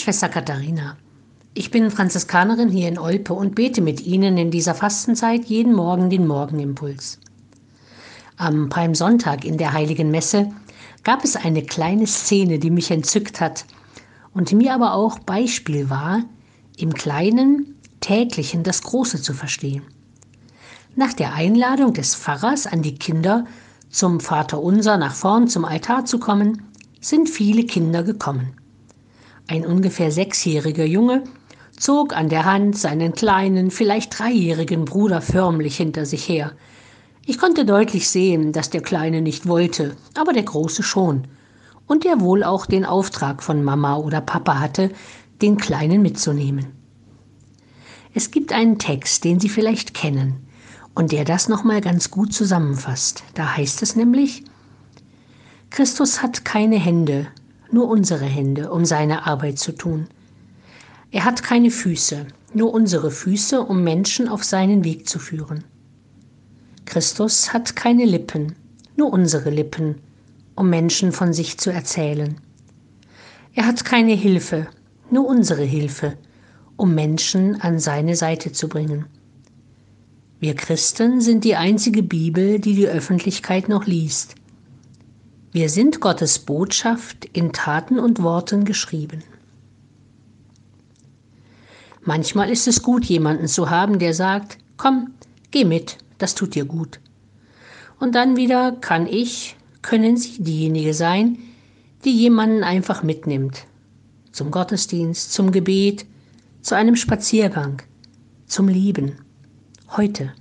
Schwester Katharina. Ich bin Franziskanerin hier in Olpe und bete mit Ihnen in dieser Fastenzeit jeden Morgen den Morgenimpuls. Am Palmsonntag in der Heiligen Messe gab es eine kleine Szene, die mich entzückt hat und mir aber auch Beispiel war, im Kleinen, Täglichen das Große zu verstehen. Nach der Einladung des Pfarrers an die Kinder, zum Vaterunser nach vorn zum Altar zu kommen, sind viele Kinder gekommen. Ein ungefähr sechsjähriger Junge zog an der Hand seinen kleinen, vielleicht dreijährigen Bruder förmlich hinter sich her. Ich konnte deutlich sehen, dass der Kleine nicht wollte, aber der Große schon. Und der wohl auch den Auftrag von Mama oder Papa hatte, den Kleinen mitzunehmen. Es gibt einen Text, den Sie vielleicht kennen und der das nochmal ganz gut zusammenfasst. Da heißt es nämlich, Christus hat keine Hände, nur unsere Hände, um seine Arbeit zu tun. Er hat keine Füße, nur unsere Füße, um Menschen auf seinen Weg zu führen. Christus hat keine Lippen, nur unsere Lippen, um Menschen von sich zu erzählen. Er hat keine Hilfe, nur unsere Hilfe, um Menschen an seine Seite zu bringen. Wir Christen sind die einzige Bibel, die die Öffentlichkeit noch liest. Wir sind Gottes Botschaft in Taten und Worten geschrieben. Manchmal ist es gut, jemanden zu haben, der sagt, komm, geh mit, das tut dir gut. Und dann wieder kann ich, können Sie diejenige sein, die jemanden einfach mitnimmt. Zum Gottesdienst, zum Gebet, zu einem Spaziergang, zum Lieben. Heute.